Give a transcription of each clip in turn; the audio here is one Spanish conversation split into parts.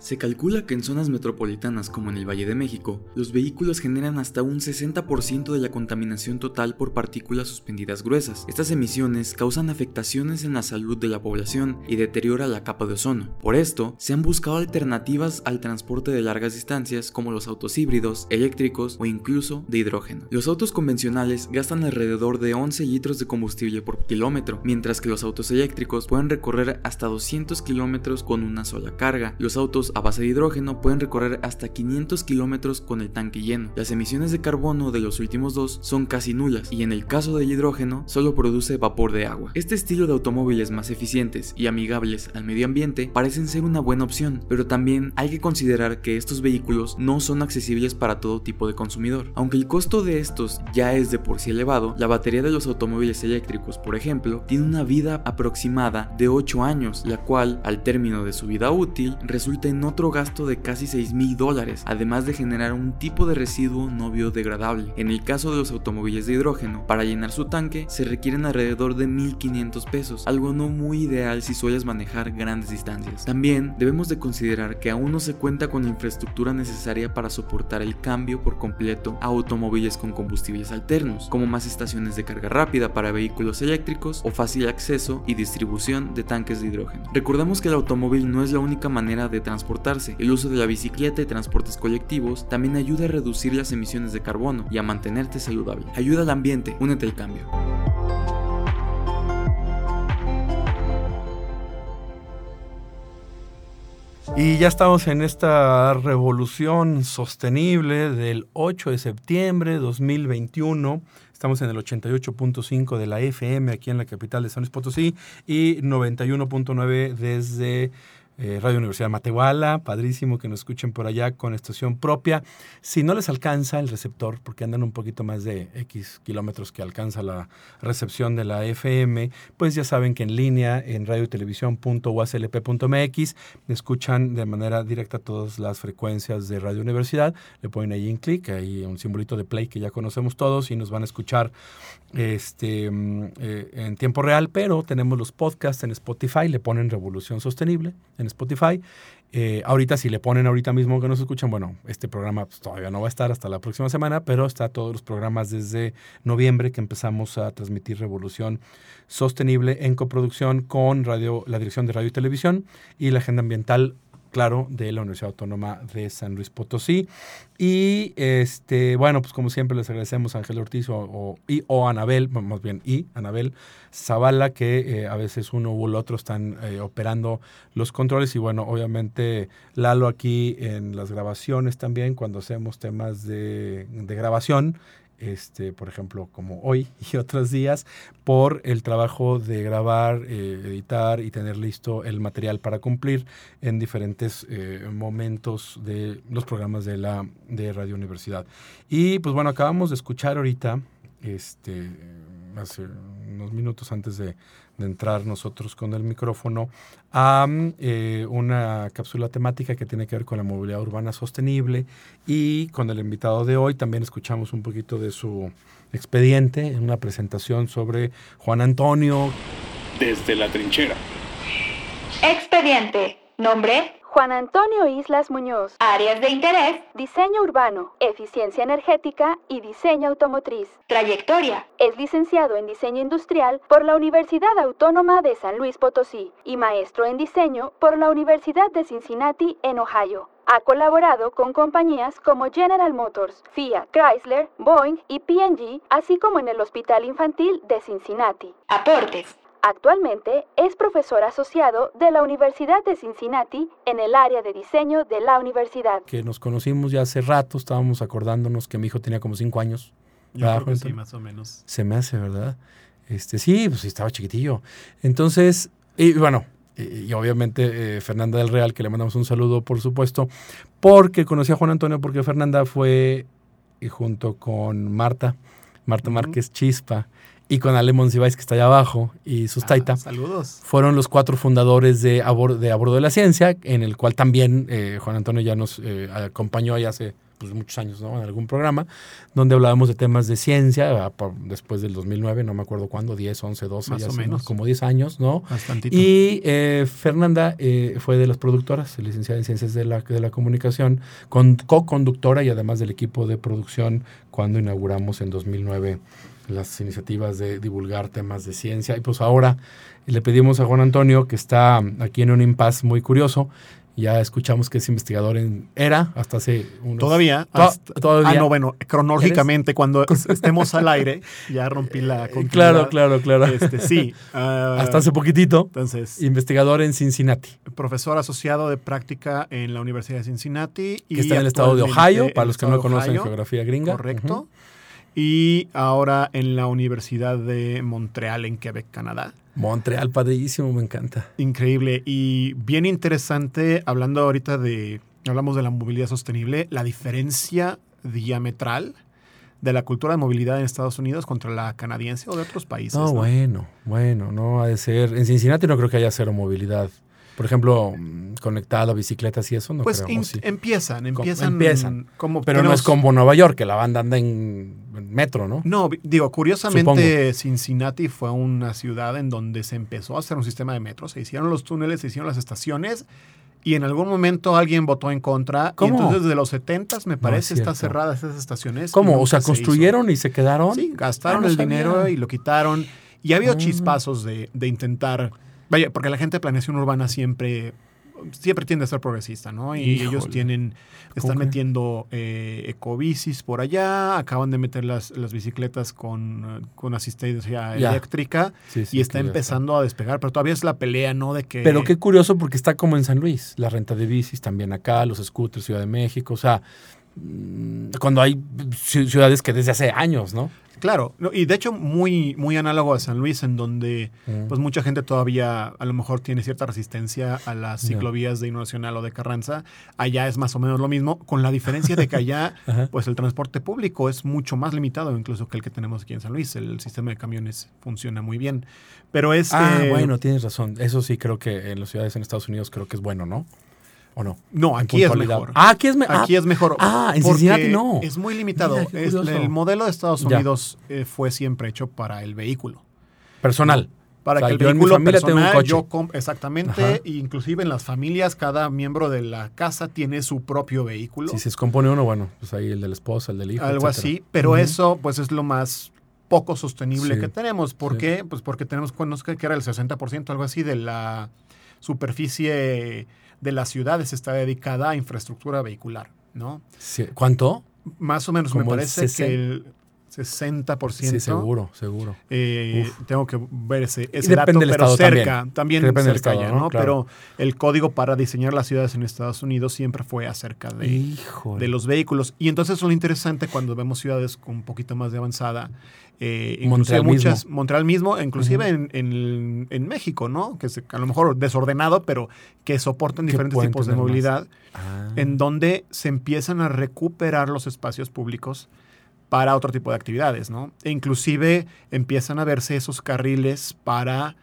Se calcula que en zonas metropolitanas como en el Valle de México, los vehículos generan hasta un 60% de la contaminación total por partículas suspendidas gruesas. Estas emisiones causan afectaciones en la salud de la población y deteriora la capa de ozono. Por esto, se han buscado alternativas al transporte de largas distancias como los autos híbridos, eléctricos o incluso de hidrógeno. Los autos convencionales gastan alrededor de 11 litros de combustible por kilómetro, mientras que los autos eléctricos pueden recorrer hasta 200 kilómetros con una sola carga. Los autos a base de hidrógeno pueden recorrer hasta 500 kilómetros con el tanque lleno. Las emisiones de carbono de los últimos dos son casi nulas y en el caso del hidrógeno solo produce vapor de agua. Este estilo de automóviles más eficientes y amigables al medio ambiente parecen ser una buena opción, pero también hay que considerar que estos vehículos no son accesibles para todo tipo de consumidor. Aunque el costo de estos ya es de por sí elevado, la batería de los automóviles eléctricos, por ejemplo, tiene una vida aproximada de 8 años, la cual, al término de su vida útil, resulta en otro gasto de casi 6 mil dólares, además de generar un tipo de residuo no biodegradable. En el caso de los automóviles de hidrógeno, para llenar su tanque se requieren alrededor de 1500 pesos, algo no muy ideal si sueles manejar grandes distancias. También debemos de considerar que aún no se cuenta con la infraestructura necesaria para soportar el cambio por completo a automóviles con combustibles alternos, como más estaciones de carga rápida para vehículos eléctricos o fácil acceso y distribución de tanques de hidrógeno. Recordamos que el automóvil no es la única manera de transportar el uso de la bicicleta y transportes colectivos también ayuda a reducir las emisiones de carbono y a mantenerte saludable. Ayuda al ambiente, únete al cambio. Y ya estamos en esta revolución sostenible del 8 de septiembre de 2021. Estamos en el 88.5 de la FM aquí en la capital de San Luis Potosí y 91.9 desde eh, Radio Universidad Matehuala, padrísimo que nos escuchen por allá con estación propia. Si no les alcanza el receptor, porque andan un poquito más de X kilómetros que alcanza la recepción de la FM, pues ya saben que en línea en radio me escuchan de manera directa todas las frecuencias de Radio Universidad. Le ponen ahí en clic, ahí un simbolito de play que ya conocemos todos y nos van a escuchar este, mm, eh, en tiempo real, pero tenemos los podcasts en Spotify, le ponen Revolución Sostenible en Spotify. Eh, ahorita, si le ponen ahorita mismo que nos escuchan, bueno, este programa pues, todavía no va a estar hasta la próxima semana, pero está todos los programas desde noviembre que empezamos a transmitir Revolución Sostenible en coproducción con radio, la Dirección de Radio y Televisión y la Agenda Ambiental claro, de la Universidad Autónoma de San Luis Potosí. Y este, bueno, pues como siempre les agradecemos a Ángel Ortiz o, y, o Anabel, más bien y Anabel Zavala, que eh, a veces uno u el otro están eh, operando los controles. Y bueno, obviamente Lalo aquí en las grabaciones también, cuando hacemos temas de, de grabación este, por ejemplo, como hoy y otros días, por el trabajo de grabar, eh, editar y tener listo el material para cumplir en diferentes eh, momentos de los programas de la de Radio Universidad. Y pues bueno, acabamos de escuchar ahorita, este, hace unos minutos antes de, de entrar nosotros con el micrófono a eh, una cápsula temática que tiene que ver con la movilidad urbana sostenible y con el invitado de hoy también escuchamos un poquito de su expediente en una presentación sobre Juan Antonio. Desde la trinchera. Expediente. Nombre. Juan Antonio Islas Muñoz. Áreas de interés. Diseño urbano, eficiencia energética y diseño automotriz. Trayectoria. Es licenciado en diseño industrial por la Universidad Autónoma de San Luis Potosí y maestro en diseño por la Universidad de Cincinnati en Ohio. Ha colaborado con compañías como General Motors, Fiat, Chrysler, Boeing y P&G, así como en el Hospital Infantil de Cincinnati. Aportes. Actualmente es profesor asociado de la Universidad de Cincinnati en el área de diseño de la universidad. Que nos conocimos ya hace rato, estábamos acordándonos que mi hijo tenía como cinco años. Yo creo que sí, más o menos. Se me hace, ¿verdad? Este, sí, pues estaba chiquitillo. Entonces, y bueno, y, obviamente eh, Fernanda del Real, que le mandamos un saludo, por supuesto, porque conocí a Juan Antonio, porque Fernanda fue, y junto con Marta, Marta Márquez Chispa, y con Ale Monsiváis, que está allá abajo, y Sustaita. Ah, saludos. Fueron los cuatro fundadores de A, Bordo de, de la Ciencia, en el cual también eh, Juan Antonio ya nos eh, acompañó ahí hace pues, muchos años, ¿no? En algún programa, donde hablábamos de temas de ciencia, ah, después del 2009, no me acuerdo cuándo, 10, 11, 12, Más o menos. como 10 años, ¿no? Bastantito. Y eh, Fernanda eh, fue de las productoras, licenciada en Ciencias de la, de la Comunicación, con, co-conductora y además del equipo de producción cuando inauguramos en 2009 las iniciativas de divulgar temas de ciencia. Y pues ahora le pedimos a Juan Antonio, que está aquí en un impasse muy curioso, ya escuchamos que es investigador en ERA hasta hace unos... Todavía. todavía. Ah, no, bueno, cronológicamente, cuando estemos al aire, ya rompí la continuidad. Claro, claro, claro. Este, sí. Ah, hasta hace poquitito. Entonces. Investigador en Cincinnati. Profesor asociado de práctica en la Universidad de Cincinnati. Y que está en el estado de Ohio, para los que no conocen geografía gringa. Correcto. Y ahora en la Universidad de Montreal, en Quebec, Canadá. Montreal, padrísimo, me encanta. Increíble y bien interesante, hablando ahorita de, hablamos de la movilidad sostenible, la diferencia diametral de la cultura de movilidad en Estados Unidos contra la canadiense o de otros países. No, bueno, bueno, no ha de ser. En Cincinnati no creo que haya cero movilidad por ejemplo, conectado a bicicletas y eso, no pues empiezan, empiezan, empiezan. Como pero no es como Nueva York, que la banda anda en metro, ¿no? No, digo, curiosamente Cincinnati fue una ciudad en donde se empezó a hacer un sistema de metro, se hicieron los túneles, se hicieron las estaciones y en algún momento alguien votó en contra. ¿Cómo? Y entonces desde los 70 me parece están cerradas esas estaciones. ¿Cómo? O sea, construyeron y se quedaron. Sí, gastaron ah, el dinero y lo quitaron. Y ha habido ah. chispazos de, de intentar Vaya, porque la gente de planeación urbana siempre siempre tiende a ser progresista, ¿no? Y ellos tienen, están metiendo eh, ecobicis por allá, acaban de meter las, las bicicletas con, con asistencia eléctrica y está empezando a despegar, pero todavía es la pelea, ¿no? De que... Pero qué curioso porque está como en San Luis, la renta de bicis también acá, los scooters, Ciudad de México, o sea, mm, cuando hay ciudades que desde hace años, ¿no? Claro, y de hecho muy, muy análogo a San Luis, en donde mm. pues mucha gente todavía a lo mejor tiene cierta resistencia a las ciclovías de Hino Nacional o de Carranza. Allá es más o menos lo mismo, con la diferencia de que allá pues el transporte público es mucho más limitado incluso que el que tenemos aquí en San Luis. El sistema de camiones funciona muy bien. Pero es... Ah, bueno, tienes razón. Eso sí creo que en las ciudades en Estados Unidos creo que es bueno, ¿no? ¿O no? No, aquí es mejor. Ah, aquí es, aquí es mejor. Ah, en Cincinnati no. Es muy limitado. el modelo de Estados Unidos eh, fue siempre hecho para el vehículo. Personal. Para que el vehículo en personal, yo exactamente, inclusive en las familias, cada miembro de la casa tiene su propio vehículo. Si se descompone uno, bueno, pues ahí el de la esposa, el del hijo. Algo así, pero eso pues es lo más poco sostenible que tenemos. ¿Por qué? Pues porque tenemos, que era el 60%, algo así, de la superficie de las ciudades está dedicada a infraestructura vehicular, ¿no? ¿Cuánto? Más o menos me parece que el 60%. Sí, seguro, seguro. Eh, tengo que ver ese, ese dato, pero cerca, también, cerca estado, ¿no? Pero el código para diseñar las ciudades en Estados Unidos siempre fue acerca de, de los vehículos. Y entonces es lo interesante cuando vemos ciudades con un poquito más de avanzada eh, Montreal muchas, mismo. Montreal mismo, inclusive en, México, ¿no? Que es a lo mejor desordenado, pero que soportan diferentes tipos de movilidad, ah. en donde se empiezan a recuperar los espacios públicos para otro tipo de actividades, ¿no? E inclusive empiezan a verse esos carriles para,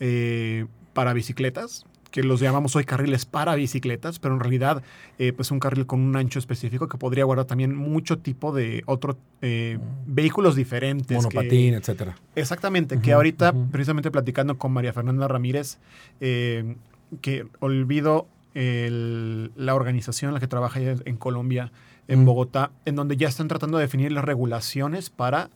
eh, para bicicletas, que los llamamos hoy carriles para bicicletas, pero en realidad eh, pues un carril con un ancho específico que podría guardar también mucho tipo de otros eh, mm. vehículos diferentes. Monopatín, etcétera. Exactamente, que ahorita precisamente platicando con María Fernanda Ramírez, eh, que olvido la organización en la que trabaja en Colombia, en Bogotá, en donde ya están tratando de definir las regulaciones para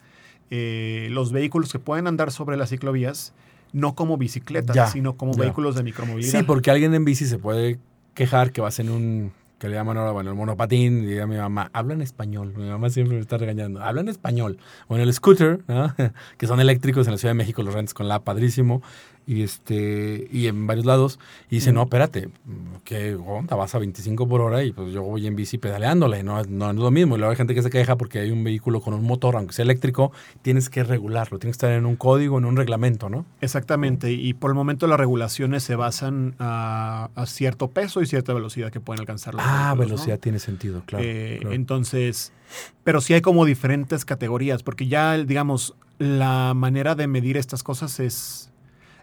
los vehículos que pueden andar sobre las ciclovías no como bicicletas, sino como vehículos de micromovilidad. Sí, porque alguien en bici se puede quejar que vas en un, que le llaman ahora, bueno, el monopatín, y diga a mi mamá, habla en español. Mi mamá siempre me está regañando, habla en español. O en el scooter, que son eléctricos en la Ciudad de México, los rentes con la padrísimo. Y este y en varios lados y dice, no, espérate, que onda, vas a 25 por hora y pues yo voy en bici pedaleándole, no, no, es lo mismo. Y luego hay gente que se queja porque hay un vehículo con un motor, aunque sea eléctrico, tienes que regularlo, tienes que estar en un código, en un reglamento, ¿no? Exactamente, y por el momento las regulaciones se basan a, cierto peso y cierta velocidad que pueden alcanzar los Ah, velocidad tiene sentido, claro, eh, Entonces, pero sí hay como diferentes categorías, porque ya, digamos, la manera de medir estas cosas es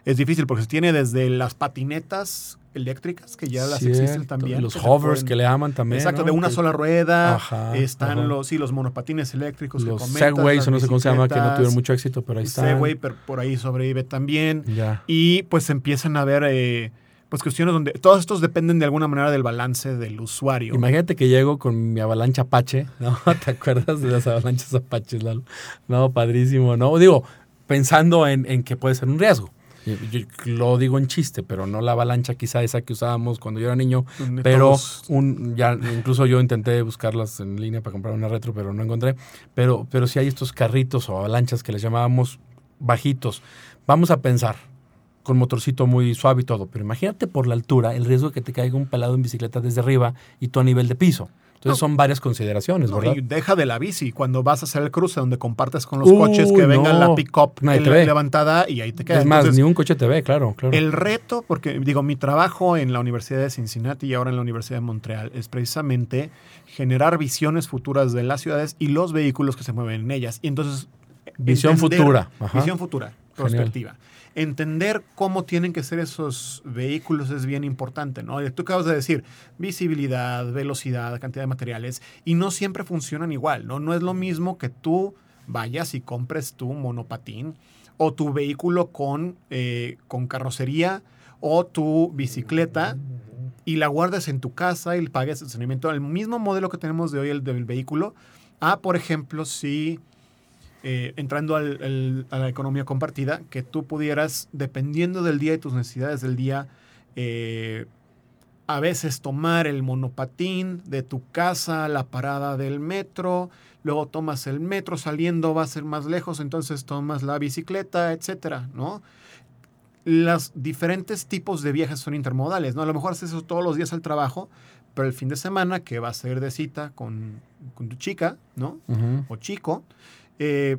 es difícil porque se tiene desde las patinetas eléctricas, que ya las existen también. Los hovers que le aman también. Exacto, de una sola rueda. están los sí, los monopatines eléctricos. Los Segways, no sé cómo se llama, que no tuvieron mucho éxito, pero ahí están. Segway, pero por ahí sobrevive también. Y pues empiezan a ver... Eh, pues cuestiones donde todos estos dependen de alguna manera del balance del usuario. Imagínate que llego con mi avalancha Apache, ¿no? ¿Te acuerdas de las avalanchas Apaches, Lalo? No, padrísimo, ¿no? Digo, pensando en, en que puede ser un riesgo. Yo, lo digo en chiste, pero no la avalancha quizá esa que usábamos cuando yo era niño, pero un, ya incluso yo intenté buscarlas en línea para comprar una retro, pero no encontré. Pero, pero si hay estos carritos o avalanchas que les llamábamos bajitos, vamos a pensar con motorcito muy suave y todo, pero imagínate por la altura el riesgo de que te caiga un pelado en bicicleta desde arriba y tú a nivel de piso. Entonces son varias consideraciones, ¿verdad? Y deja de la bici. Cuando vas a hacer el cruce donde compartes con los coches que vengan la pick-up levantada y ahí te quedas. Es más, ni un coche te ve, claro, claro. El reto, porque digo, mi trabajo en la Universidad de Cincinnati y ahora en la Universidad de Montreal es precisamente generar visiones futuras de las ciudades y los vehículos que se mueven en ellas. Y entonces... Visión futura. Visión futura, perspectiva entender cómo tienen que ser esos vehículos es bien importante, ¿no? Tú acabas de decir visibilidad, velocidad, cantidad de materiales, y no siempre funcionan igual, ¿no? No es lo mismo que tú vayas y compres tu monopatín o tu vehículo con, eh, con carrocería o tu bicicleta y la guardes en tu casa y pagues estacionamiento. El mismo modelo que tenemos de hoy, el del vehículo, a, por ejemplo, si eh, entrando a la economía compartida, que tú pudieras, dependiendo del día y tus necesidades del día, eh, a veces tomar el monopatín de tu casa a la parada del metro, luego tomas el metro saliendo, va a ser más lejos, entonces tomas la bicicleta, etcétera, ¿no? Los diferentes tipos de viajes son intermodales, ¿no? A lo mejor haces eso todos los días al trabajo, pero el fin de semana que vas a ir de cita con, tu chica, ¿no? O chico, eh,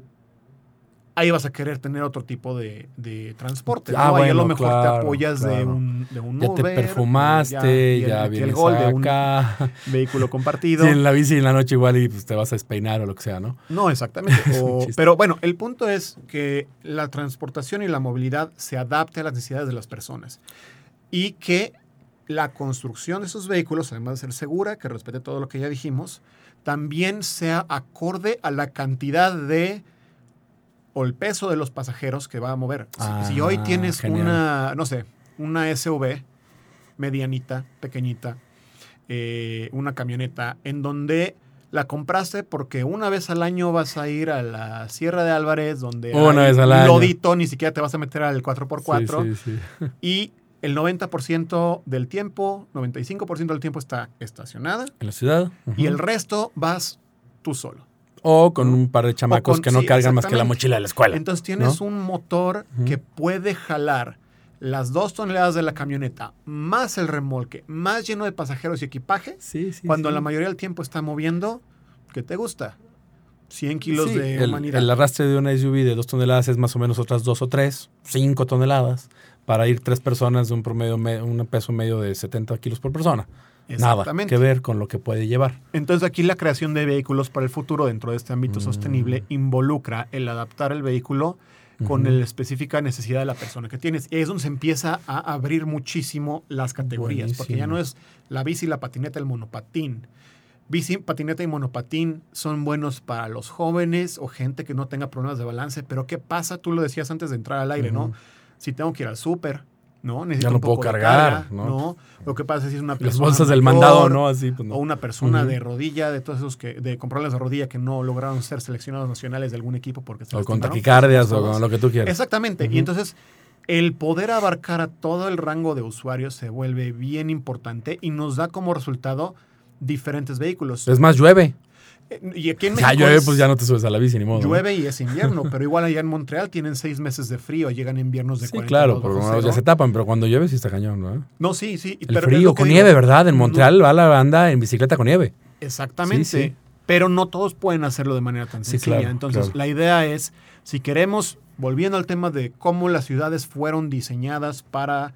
ahí vas a querer tener otro tipo de, transporte. Ah, ahí a lo mejor te apoyas de un, de un Ya te perfumaste, ya, vienes acá. vehículo compartido. en la bici en la noche igual y pues, te vas a despeinar o lo que sea, ¿no? No, exactamente. pero bueno, el punto es que la transportación y la movilidad se adapte a las necesidades de las personas. Y que la construcción de esos vehículos, además de ser segura, que respete todo lo que ya dijimos, también sea acorde a la cantidad de o el peso de los pasajeros que va a mover. si, hoy ah, tienes una, no sé, una SUV medianita, pequeñita, eh, una camioneta, en donde la compraste porque una vez al año vas a ir a la Sierra de Álvarez, donde una vez al lodito, ni siquiera te vas a meter al 4x4, y el 90% del tiempo, 95% del tiempo está estacionada. En la ciudad. Y el resto vas tú solo. O con un par de chamacos que no cargan más que la mochila de la escuela. Entonces tienes un motor que puede jalar las dos toneladas de la camioneta, más el remolque, más lleno de pasajeros y equipaje, sí, sí, cuando la mayoría del tiempo está moviendo, ¿qué te gusta? 100 kilos de humanidad. El arrastre de una SUV de dos toneladas es más o menos otras dos o tres, cinco toneladas para ir tres personas de un promedio, un peso medio de 70 kilos por persona. Nada que ver con lo que puede llevar. Entonces aquí la creación de vehículos para el futuro dentro de este ámbito mm. sostenible involucra el adaptar el vehículo con la específica necesidad de la persona que tienes. Y es donde se empieza a abrir muchísimo las categorías, porque ya no es la bici, la patineta, el monopatín. Bici, patineta y monopatín son buenos para los jóvenes o gente que no tenga problemas de balance, pero ¿qué pasa? Tú lo decías antes de entrar al aire, ¿no? Si tengo que ir al súper, ¿no? Necesito ya no puedo cargar, ¿no? Lo que pasa es si es una persona. Las bolsas del mandado, ¿no? Así, pues, O una persona de rodilla, de todos esos que, de con problemas de rodilla que no lograron ser seleccionados nacionales de algún equipo porque se O con taquicardias o con lo que tú quieras. Exactamente. Y entonces, el poder abarcar a todo el rango de usuarios se vuelve bien importante y nos da como resultado diferentes vehículos. Es más, llueve. Y aquí en México. Ya llueve, pues ya no te subes a la bici ni modo. Llueve y es invierno, pero igual allá en Montreal tienen seis meses de frío, llegan inviernos de sí, claro, porque ya se tapan, pero cuando llueve sí está cañón, ¿no? No, sí, sí. El frío, con nieve, ¿verdad? En Montreal va la banda en bicicleta con nieve. Exactamente. Pero no todos pueden hacerlo de manera tan sencilla. Entonces, la idea es, si queremos, volviendo al tema de cómo las ciudades fueron diseñadas para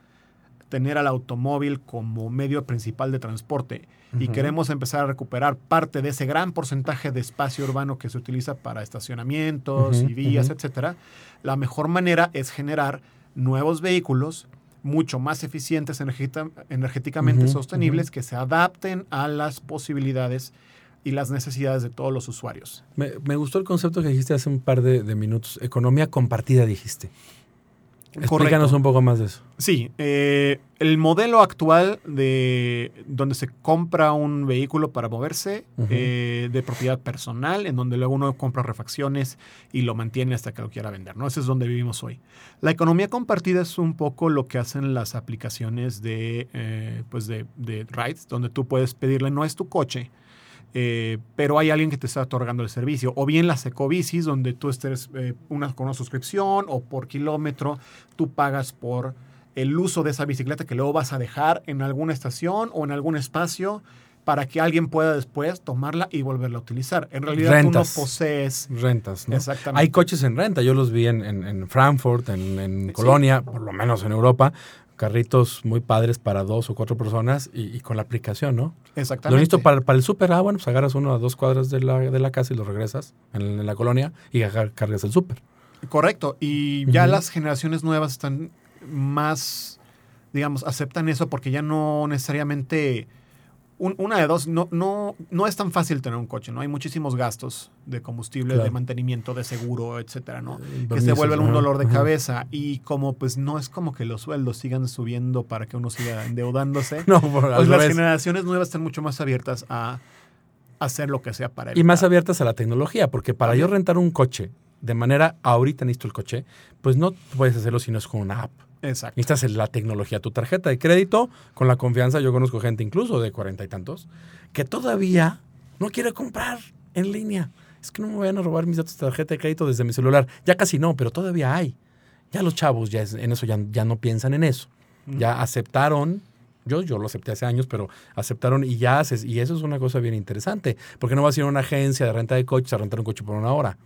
tener al automóvil como medio principal de transporte y queremos empezar a recuperar parte de ese gran porcentaje de espacio urbano que se utiliza para estacionamientos y vías, etcétera, la mejor manera es generar nuevos vehículos mucho más eficientes energéticamente sostenibles que se adapten a las posibilidades y las necesidades de todos los usuarios. Me, gustó el concepto que dijiste hace un par de, de minutos. Economía compartida, dijiste. Explícanos un poco más de eso. Sí, eh, el modelo actual de donde se compra un vehículo para moverse eh, de propiedad personal, en donde luego uno compra refacciones y lo mantiene hasta que lo quiera vender, ¿no? Ese es donde vivimos hoy. La economía compartida es un poco lo que hacen las aplicaciones de, eh, pues de, de rides, donde tú puedes pedirle, no es tu coche, eh, pero hay alguien que te está otorgando el servicio. O bien las ecobicis, donde tú estés eh, una, con una suscripción o por kilómetro, tú pagas por el uso de esa bicicleta que luego vas a dejar en alguna estación o en algún espacio para que alguien pueda después tomarla y volverla a utilizar. En realidad tú no posees... Rentas, ¿no? Exactamente. Hay coches en renta. Yo los vi en, Frankfurt, en, Colonia, por lo menos en Europa, carritos muy padres para dos o cuatro personas y, con la aplicación, ¿no? Exactamente. Lo listo para, para el súper, ah, bueno, pues agarras uno a dos cuadras de la, de la casa y lo regresas en, la colonia y cargas el súper. Correcto. Y ya las generaciones nuevas están más, digamos, aceptan eso porque ya no necesariamente una de dos, no, no, no es tan fácil tener un coche, ¿no? Hay muchísimos gastos de combustible, de mantenimiento, de seguro, etcétera, ¿no? Eh, que se vuelven un dolor de cabeza. Y como pues no es como que los sueldos sigan subiendo para que uno siga endeudándose, no, pues las generaciones nuevas están mucho más abiertas a hacer lo que sea para Y más abiertas a la tecnología, porque para yo rentar un coche de manera ahorita necesito el coche, pues no puedes hacerlo si no es con una app. Exacto. Necesitas la tecnología, tu tarjeta de crédito, con la confianza, yo conozco gente incluso de cuarenta y tantos, que todavía no quiere comprar en línea. Es que no me vayan a robar mis datos de tarjeta de crédito desde mi celular. Ya casi no, pero todavía hay. Ya los chavos ya en eso ya, ya no piensan en eso. Ya aceptaron yo, yo lo acepté hace años, pero aceptaron y ya haces. Y eso es una cosa bien interesante. Porque no vas a ir a una agencia de renta de coches a rentar un coche por una hora.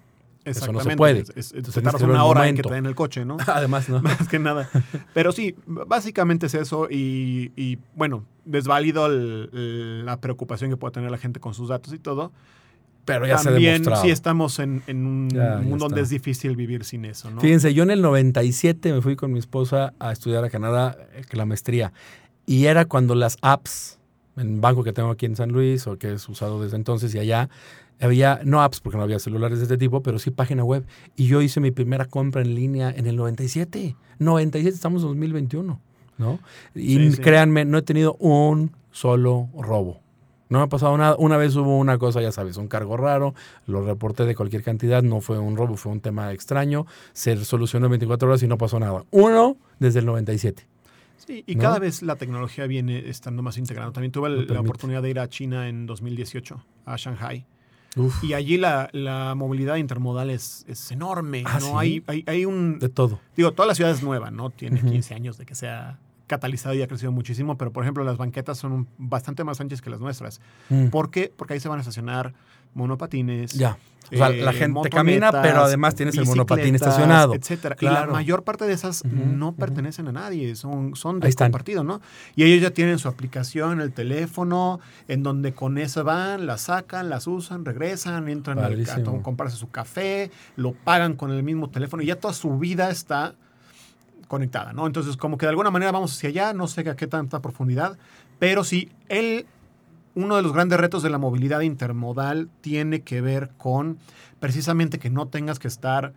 Eso no se puede. Es, una hora en que traen el coche, ¿no? Además, ¿no? Más que nada. Pero sí, básicamente es eso y, bueno, desválido la preocupación que puede tener la gente con sus datos y todo. Pero ya También, se sí estamos en, un mundo donde es difícil vivir sin eso, ¿no? Fíjense, yo en el 97 me fui con mi esposa a estudiar a Canadá eh, la maestría. Y era cuando las apps, en banco que tengo aquí en San Luis, o que es usado desde entonces y allá, había, no apps porque no había celulares de este tipo, pero sí página web. Y yo hice mi primera compra en línea en el 97. 97, estamos en 2021, ¿no? Y créanme, no he tenido un solo robo. No me ha pasado nada. Una vez hubo una cosa, ya sabes, un cargo raro, lo reporté de cualquier cantidad, no fue un robo, fue un tema extraño, se solucionó en 24 horas y no pasó nada. Uno desde el 97. Sí, y cada vez la tecnología viene estando más integrada. También tuve la oportunidad de ir a China en 2018, a Shanghai. Y allí la, movilidad intermodal es, es enorme. Ah, ¿no? Hay, hay, un. De todo. Digo, toda la ciudad es nueva, ¿no? Tiene 15 años de que sea catalizado y ha crecido muchísimo, pero por ejemplo, las banquetas son bastante más anchas que las nuestras. Mm. ¿Por qué? Porque ahí se van a estacionar monopatines. Ya. O sea, la eh, gente camina, pero además tienes el monopatín estacionado. Etcétera. Y la mayor parte de esas no pertenecen a nadie, son, son de compartido, ¿no? Y ellos ya tienen su aplicación, el teléfono, en donde con eso van, la sacan, las usan, regresan, entran al cartón, comprarse su café, lo pagan con el mismo teléfono y ya toda su vida está conectada, ¿no? Entonces, como que de alguna manera vamos hacia allá, no sé a qué tanta profundidad, pero sí, el uno de los grandes retos de la movilidad intermodal tiene que ver con precisamente que no tengas que estar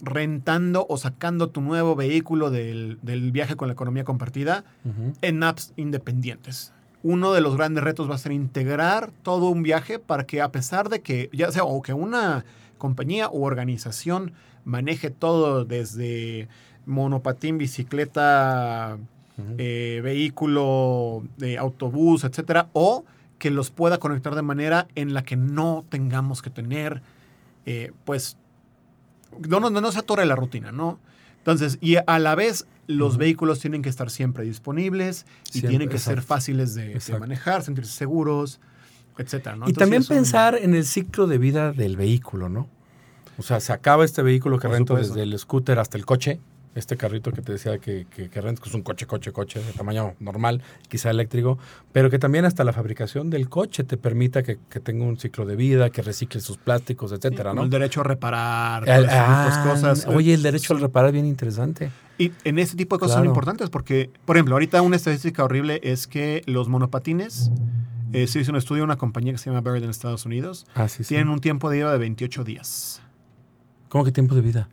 rentando o sacando tu nuevo vehículo del, viaje con la economía compartida en apps independientes. Uno de los grandes retos va a ser integrar todo un viaje para que a pesar de que, ya sea, o que una compañía u organización maneje todo desde monopatín, bicicleta, eh, vehículo, de autobús, etcétera, o que los pueda conectar de manera en la que no tengamos que tener, eh, pues, no, no, no se atore la rutina, ¿no? Entonces, y a la vez los vehículos tienen que estar siempre disponibles y tienen que ser fáciles de, manejar, sentirse seguros, etcétera. Y también pensar en el ciclo de vida del vehículo, ¿no? O sea, se acaba este vehículo que rento desde el scooter hasta el coche, este carrito que te decía que, que, que que es un coche, coche, coche de tamaño normal, quizá eléctrico, pero que también hasta la fabricación del coche te permita que, tenga un ciclo de vida, que recicle sus plásticos, etcétera, ¿no? El derecho a reparar, el, ah, cosas. Oye, el derecho al reparar es bien interesante. Y en ese tipo de cosas son importantes porque, por ejemplo, ahorita una estadística horrible es que los monopatines, eh, se hizo un estudio de una compañía que se llama Bird en Estados Unidos, ah, tienen un tiempo de vida de 28 días. ¿Cómo que tiempo de vida?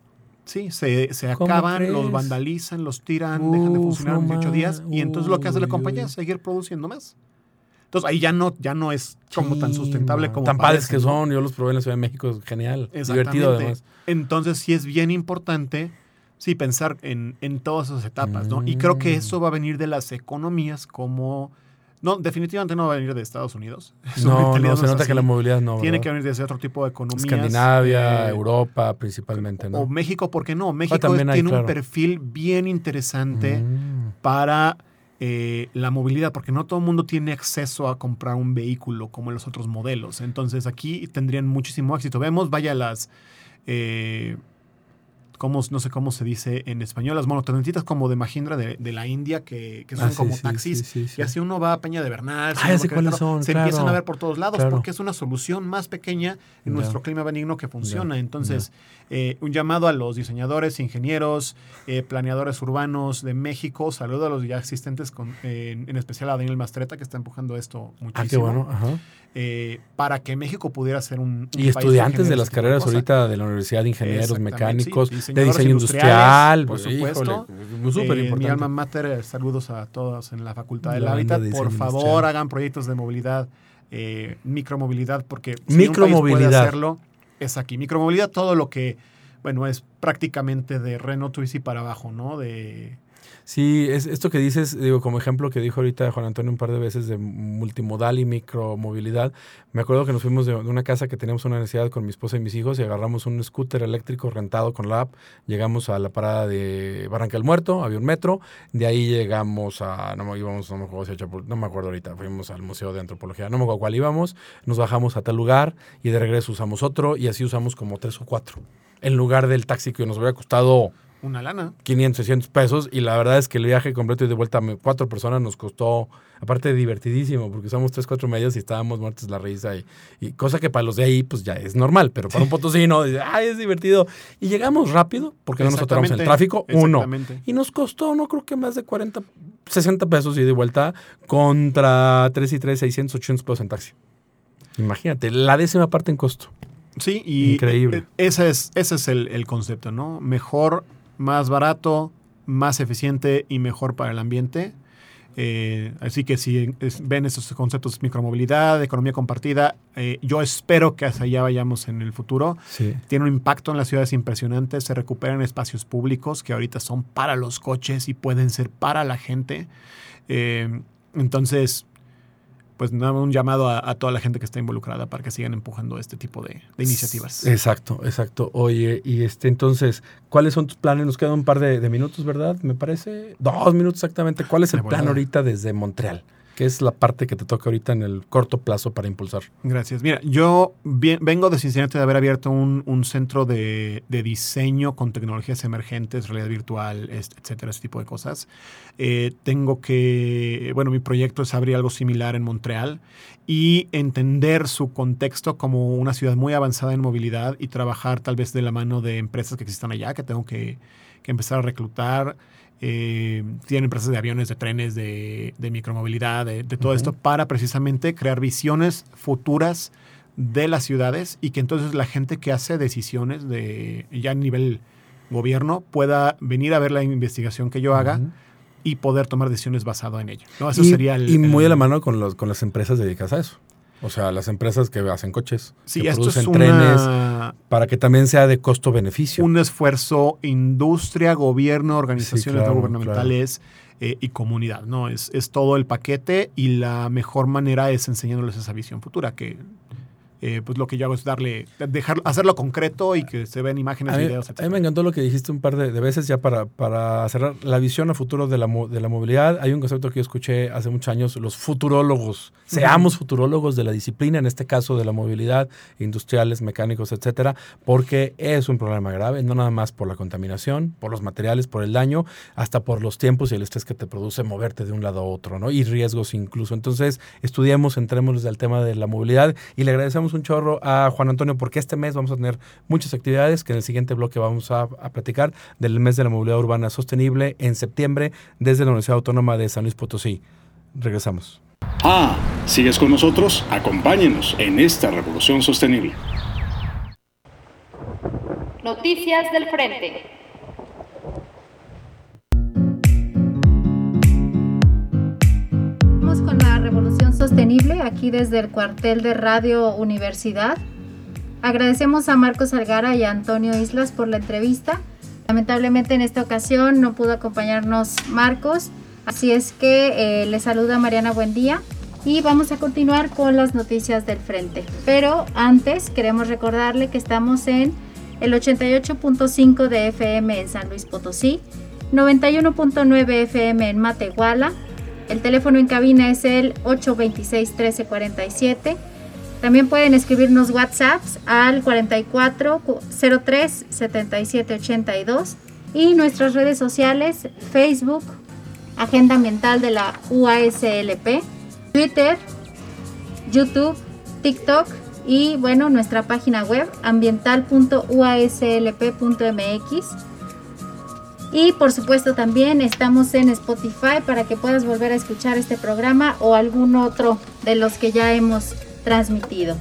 Sí, se, acaban, los vandalizan, los tiran, dejan de funcionar en 28 días y entonces lo que hace la compañía es seguir produciendo más. Entonces ahí ya no, ya no es como tan sustentable como Tan padres que son, yo los probé en la Ciudad de México, es genial, divertido además. Entonces sí es bien importante Sí, pensar en, todas esas etapas, ¿no? Y creo que eso va a venir de las economías como... No, definitivamente no va a venir de Estados Unidos. No, no, se nota que la movilidad no. Tiene que venir de ese otro tipo de economías. Escandinavia, eh, Europa principalmente, ¿no? O México, ¿por qué no? México tiene un perfil bien interesante mm. para eh, la movilidad, porque no todo el mundo tiene acceso a comprar un vehículo como en los otros modelos. Entonces aquí tendrían muchísimo éxito. Vemos, vaya, las... Eh, no sé cómo se dice en español, las monotonetitas como de Mahindra de, de la India, que, que son ah, como taxis. y así uno va a Peña de Bernal, ah, se empiezan a ver por todos lados, porque es una solución más pequeña en nuestro clima benigno que funciona. Entonces, eh, un llamado a los diseñadores, ingenieros, eh, planeadores urbanos de México. Saludo a los ya existentes, con, en especial a Daniel Mastreta, que está empujando esto muchísimo. Ah, qué bueno. Eh, para que México pudiera ser un, y estudiantes de las carreras ahorita de la Universidad de Ingenieros Mecánicos, de diseño industrial, por pues, supuesto. muy súper importante. mi alma mater, saludos a todos en la Facultad del Hábitat. Por favor, hagan proyectos de movilidad, micromovilidad, porque si micromovilidad. puede hacerlo, es aquí. Micromovilidad, todo lo que, bueno, es prácticamente de Renault Twizy para abajo, ¿no? De Sí, es esto que dices, digo, como ejemplo que dijo ahorita Juan Antonio un par de veces de multimodal y micromovilidad. Me acuerdo que nos fuimos de, una casa que teníamos una necesidad con mi esposa y mis hijos y agarramos un scooter eléctrico rentado con la app. Llegamos a la parada de Barranca del Muerto, había un metro. De ahí llegamos a, no, íbamos, no me acuerdo, no me acuerdo ahorita, fuimos al Museo de Antropología, no me acuerdo cuál íbamos. Nos bajamos a tal lugar y de regreso usamos otro y así usamos como tres o cuatro. En lugar del taxi que nos hubiera costado una lana. 500, 600 pesos. Y la verdad es que el viaje completo y de vuelta a cuatro personas nos costó, aparte divertidísimo, porque somos tres, cuatro medios y estábamos muertos la risa. Y, cosa que para los de ahí, pues ya es normal. Pero para un potosino, ay, es divertido. Y llegamos rápido, porque no nos atoramos en el tráfico. Uno. Y nos costó, no creo que más de 40, 60 pesos y de vuelta contra 3 y 3, 600, 800 pesos en taxi. Imagínate, la décima parte en costo. Sí, y Increíble. ese es, ese es el, el concepto, ¿no? Mejor más barato, más eficiente y mejor para el ambiente. Eh, así que si ven esos conceptos micromovilidad, economía compartida, eh, yo espero que hacia allá vayamos en el futuro. Tiene un impacto en las ciudades impresionante, se recuperan espacios públicos que ahorita son para los coches y pueden ser para la gente. Eh, entonces, pues un llamado a, toda la gente que está involucrada para que sigan empujando este tipo de, iniciativas. Exacto, exacto. Oye, y este entonces, ¿cuáles son tus planes? Nos quedan un par de, de minutos, ¿verdad? Me parece. Dos minutos exactamente. ¿Cuál es el plan ahorita desde Montreal? ¿Qué es la parte que te toca ahorita en el corto plazo para impulsar? Gracias. Mira, yo vengo de Cincinnati de haber abierto un, centro de, diseño con tecnologías emergentes, realidad virtual, etcétera, ese tipo de cosas. Eh, tengo que, bueno, mi proyecto es abrir algo similar en Montreal y entender su contexto como una ciudad muy avanzada en movilidad y trabajar tal vez de la mano de empresas que existan allá, que tengo que, que empezar a reclutar eh, tienen empresas de aviones, de trenes, de, micromovilidad, de, todo esto, para precisamente crear visiones futuras de las ciudades y que entonces la gente que hace decisiones de ya a nivel gobierno pueda venir a ver la investigación que yo haga y poder tomar decisiones basado en ella. ¿no? Eso y, sería y muy a la mano con, los, con las empresas dedicadas a eso. O sea, las empresas que hacen coches, sí, que producen trenes. Para que también sea de costo-beneficio. Un esfuerzo industria, gobierno, organizaciones no gubernamentales eh, y comunidad, ¿no? Es, es todo el paquete y la mejor manera es enseñándoles esa visión futura, que eh, pues lo que yo hago es darle, dejar, hacerlo concreto y que se vean imágenes, videos, etc. A mí me encantó lo que dijiste un par de, veces ya para, para cerrar la visión a futuro de la, de la movilidad. Hay un concepto que yo escuché hace muchos años, los futurólogos. Seamos futurólogos de la disciplina, en este caso de la movilidad, industriales, mecánicos, etcétera, porque es un problema grave, no nada más por la contaminación, por los materiales, por el daño, hasta por los tiempos y el estrés que te produce moverte de un lado a otro, ¿no? Y riesgos incluso. Entonces, estudiemos, entremos del tema de la movilidad y le agradecemos un chorro a Juan Antonio porque este mes vamos a tener muchas actividades que en el siguiente bloque vamos a, a platicar del mes de la movilidad urbana sostenible en septiembre desde la Universidad Autónoma de San Luis Potosí. Regresamos. Ah, ¿sigues con nosotros? Acompáñenos en esta revolución sostenible. Noticias del Frente. Con la revolución sostenible aquí desde el cuartel de Radio Universidad. Agradecemos a Marcos Algara y a Antonio Islas por la entrevista. Lamentablemente en esta ocasión no pudo acompañarnos Marcos, así es que eh, le saluda Mariana Buendía y vamos a continuar con las noticias del frente. Pero antes queremos recordarle que estamos en el 88.5 de FM en San Luis Potosí, 91.9 FM en Matehuala, el teléfono en cabina es el 826-1347. También pueden escribirnos WhatsApps al 4403 7782 y nuestras redes sociales Facebook, Agenda Ambiental de la UASLP, Twitter, YouTube, TikTok y bueno, nuestra página web ambiental.uaslp.mx. Y por supuesto también estamos en Spotify para que puedas volver a escuchar este programa o algún otro de los que ya hemos transmitido.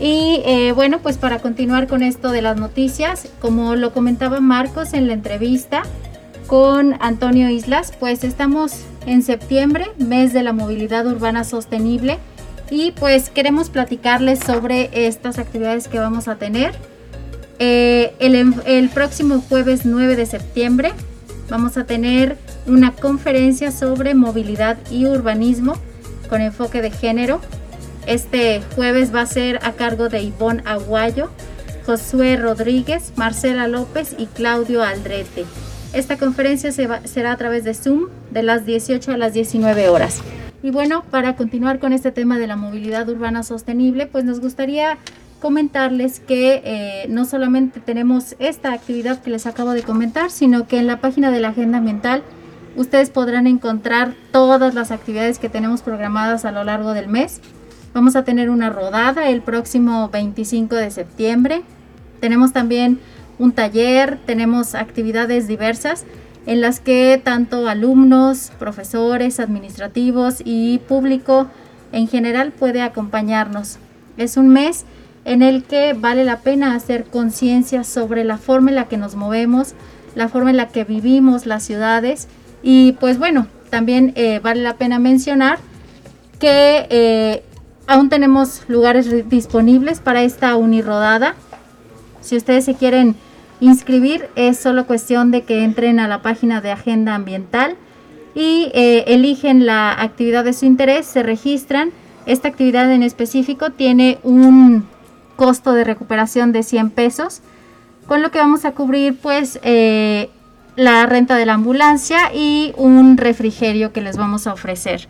Y eh, bueno, pues para continuar con esto de las noticias, como lo comentaba Marcos en la entrevista con Antonio Islas, pues estamos en septiembre, mes de la movilidad urbana sostenible, y pues queremos platicarles sobre estas actividades que vamos a tener eh, el, próximo jueves 9 de septiembre vamos a tener una conferencia sobre movilidad y urbanismo con enfoque de género. Este jueves va a ser a cargo de Ivonne Aguayo, Josué Rodríguez, Marcela López y Claudio Aldrete. Esta conferencia será a través de Zoom de las 18 a las 19 horas. Y bueno, para continuar con este tema de la movilidad urbana sostenible, pues nos gustaría comentarles que eh, no solamente tenemos esta actividad que les acabo de comentar, sino que en la página de la Agenda Ambiental ustedes podrán encontrar todas las actividades que tenemos programadas a lo largo del mes. Vamos a tener una rodada el próximo 25 de septiembre. Tenemos también un taller, tenemos actividades diversas en las que tanto alumnos, profesores, administrativos y público en general puede acompañarnos. Es un mes en el que vale la pena hacer conciencia sobre la forma en la que nos movemos, la forma en la que vivimos las ciudades y pues bueno, también eh, vale la pena mencionar que eh, aún tenemos lugares disponibles para esta unirodada. Si ustedes se quieren inscribir, es solo cuestión de que entren a la página de Agenda Ambiental y eh, eligen la actividad de su interés, se registran. Esta actividad en específico tiene un costo de recuperación de 100 pesos, con lo que vamos a cubrir pues eh, la renta de la ambulancia y un refrigerio que les vamos a ofrecer.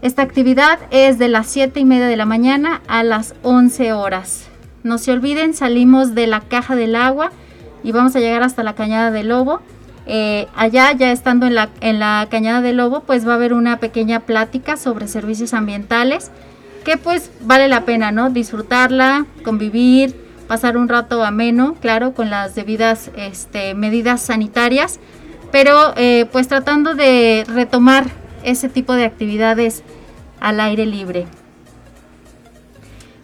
Esta actividad es de las 7 y media de la mañana a las 11 horas. No se olviden, salimos de la caja del agua y vamos a llegar hasta la cañada del lobo. Eh, allá, ya estando en la, en la cañada del lobo, pues va a haber una pequeña plática sobre servicios ambientales que pues vale la pena, ¿no? Disfrutarla, convivir, pasar un rato ameno, claro, con las debidas este, medidas sanitarias, pero eh, pues tratando de retomar ese tipo de actividades al aire libre.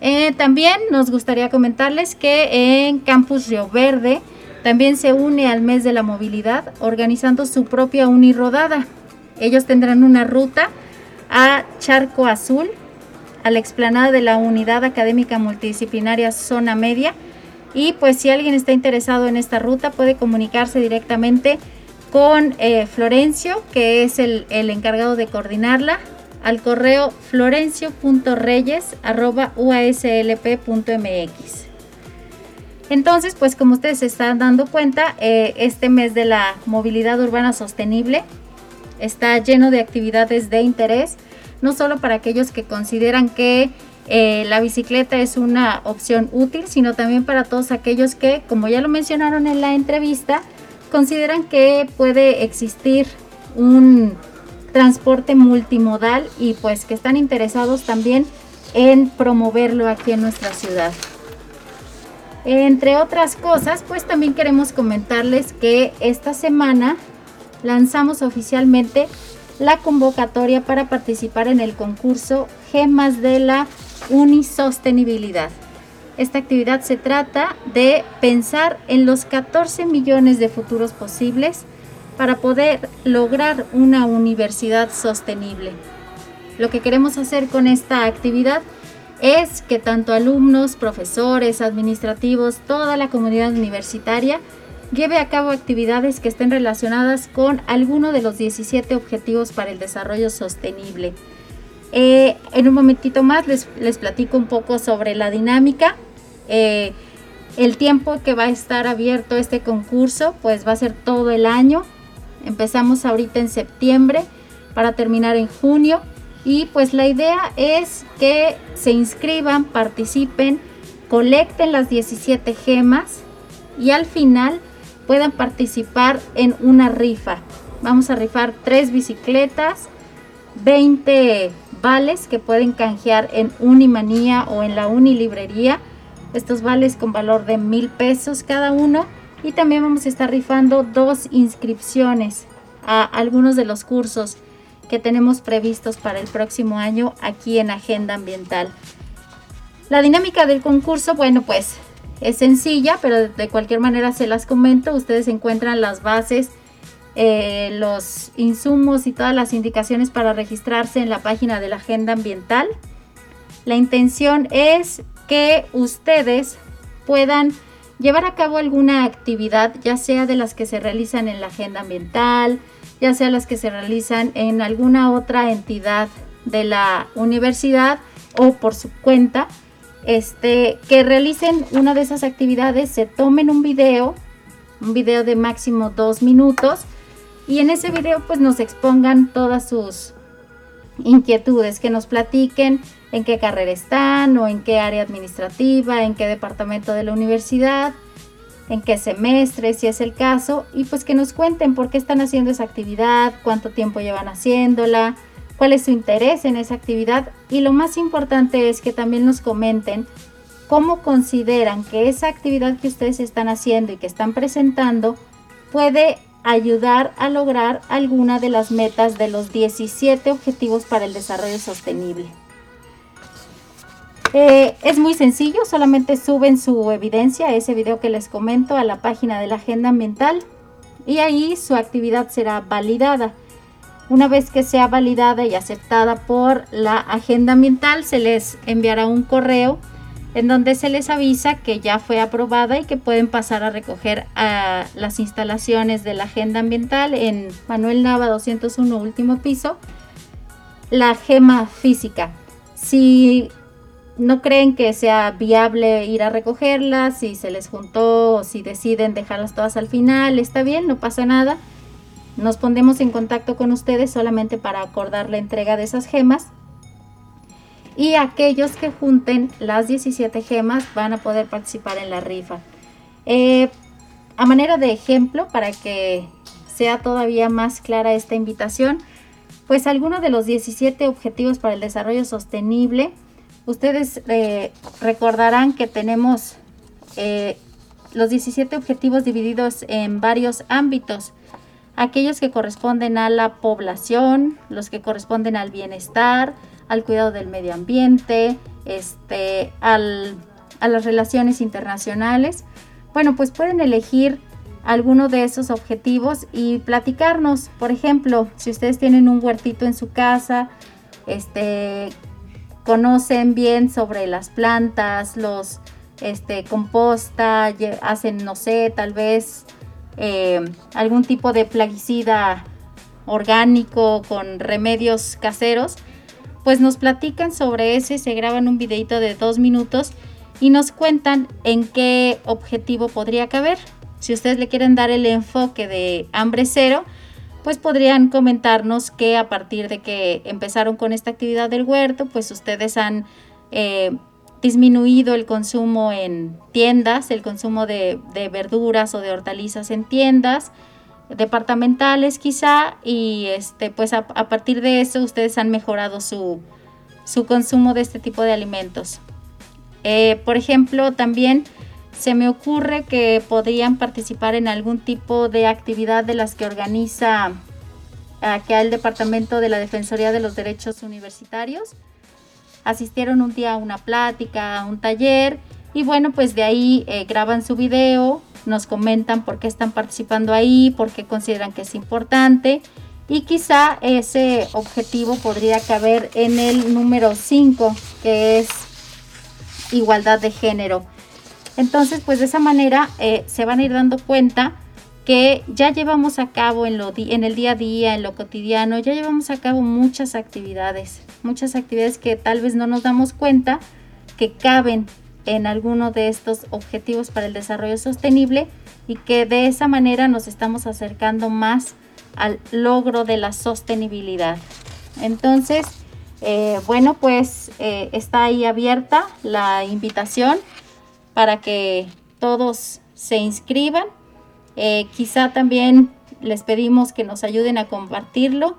Eh, también nos gustaría comentarles que en Campus Río Verde también se une al mes de la movilidad organizando su propia unirodada. Ellos tendrán una ruta a Charco Azul, a la explanada de la Unidad Académica Multidisciplinaria Zona Media Y pues si alguien está interesado en esta ruta puede comunicarse directamente con eh, Florencio, que es el, el, encargado de coordinarla, al correo florencio.reyes.uaslp.mx. Entonces, pues como ustedes se están dando cuenta, eh, este mes de la movilidad urbana sostenible está lleno de actividades de interés, no solo para aquellos que consideran que eh, la bicicleta es una opción útil, sino también para todos aquellos que, como ya lo mencionaron en la entrevista, consideran que puede existir un transporte multimodal y pues que están interesados también en promoverlo aquí en nuestra ciudad. Entre otras cosas, pues también queremos comentarles que esta semana lanzamos oficialmente la convocatoria para participar en el concurso Gemas de la Unisostenibilidad. Esta actividad se trata de pensar en los 14 millones de futuros posibles para poder lograr una universidad sostenible. Lo que queremos hacer con esta actividad es que tanto alumnos, profesores, administrativos, toda la comunidad universitaria lleve a cabo actividades que estén relacionadas con alguno de los 17 objetivos para el desarrollo sostenible. Eh, en un momentito más les, les, platico un poco sobre la dinámica. Eh, el tiempo que va a estar abierto este concurso pues va a ser todo el año. Empezamos ahorita en septiembre para terminar en junio y pues la idea es que se inscriban, participen, colecten las 17 gemas y al final puedan participar en una rifa. Vamos a rifar tres bicicletas, 20 vales que pueden canjear en Unimanía o en la Unilibrería. Estos vales con valor de mil pesos cada uno. Y también vamos a estar rifando dos inscripciones a algunos de los cursos que tenemos previstos para el próximo año aquí en Agenda Ambiental. La dinámica del concurso, bueno, pues es sencilla, pero de cualquier manera se las comento. Ustedes encuentran las bases, eh, los insumos y todas las indicaciones para registrarse en la página de la Agenda Ambiental. La intención es que ustedes puedan llevar a cabo alguna actividad, ya sea de las que se realizan en la Agenda Ambiental, ya sea las que se realizan en alguna otra entidad de la universidad o por su cuenta, este, que realicen una de esas actividades, se tomen un video, un video de máximo dos minutos, y en ese video pues nos expongan todas sus inquietudes, que nos platiquen en qué carrera están o en qué área administrativa, en qué departamento de la universidad, en qué semestre, si es el caso, y pues que nos cuenten por qué están haciendo esa actividad, cuánto tiempo llevan haciéndola, cuál es su interés en esa actividad y lo más importante es que también nos comenten cómo consideran que esa actividad que ustedes están haciendo y que están presentando puede ayudar a lograr alguna de las metas de los 17 objetivos para el desarrollo sostenible. Eh, es muy sencillo, solamente suben su evidencia, ese video que les comento, a la página de la agenda ambiental y ahí su actividad será validada. Una vez que sea validada y aceptada por la agenda ambiental, se les enviará un correo en donde se les avisa que ya fue aprobada y que pueden pasar a recoger a las instalaciones de la agenda ambiental en Manuel Nava 201 último piso, la gema física. Si no creen que sea viable ir a recogerlas, si se les juntó o si deciden dejarlas todas al final, está bien, no pasa nada. Nos pondremos en contacto con ustedes solamente para acordar la entrega de esas gemas. Y aquellos que junten las 17 gemas van a poder participar en la rifa. Eh, a manera de ejemplo, para que sea todavía más clara esta invitación, pues algunos de los 17 objetivos para el desarrollo sostenible Ustedes eh, recordarán que tenemos eh, los 17 objetivos divididos en varios ámbitos. Aquellos que corresponden a la población, los que corresponden al bienestar, al cuidado del medio ambiente, este, a las relaciones internacionales. Bueno, pues pueden elegir alguno de esos objetivos y platicarnos. Por ejemplo, si ustedes tienen un huertito en su casa, este, conocen bien sobre las plantas, los este, composta, hacen, no sé, tal vez eh, algún tipo de plaguicida orgánico con remedios caseros, pues nos platican sobre ese, se graban un videito de dos minutos y nos cuentan en qué objetivo podría caber. Si ustedes le quieren dar el enfoque de hambre cero, pues podrían comentarnos que a partir de que empezaron con esta actividad del huerto, pues ustedes han eh, disminuido el consumo en tiendas, el consumo de, verduras o de hortalizas en tiendas departamentales quizá y este pues a, partir de eso ustedes han mejorado su, consumo de este tipo de alimentos. Eh, por ejemplo, también se me ocurre que podrían participar en algún tipo de actividad de las que organiza acá el Departamento de la Defensoría de los Derechos Universitarios asistieron un día a una plática, a un taller y bueno, pues de ahí eh, graban su video, nos comentan por qué están participando ahí, por qué consideran que es importante y quizá ese objetivo podría caber en el número 5, que es igualdad de género. Entonces, pues de esa manera eh, se van a ir dando cuenta que ya llevamos a cabo en, lo en el día a día, en lo cotidiano, ya llevamos a cabo muchas actividades, muchas actividades que tal vez no nos damos cuenta que caben en alguno de estos objetivos para el desarrollo sostenible y que de esa manera nos estamos acercando más al logro de la sostenibilidad. Entonces, eh, bueno, pues eh, está ahí abierta la invitación para que todos se inscriban eh, quizá también les pedimos que nos ayuden a compartirlo.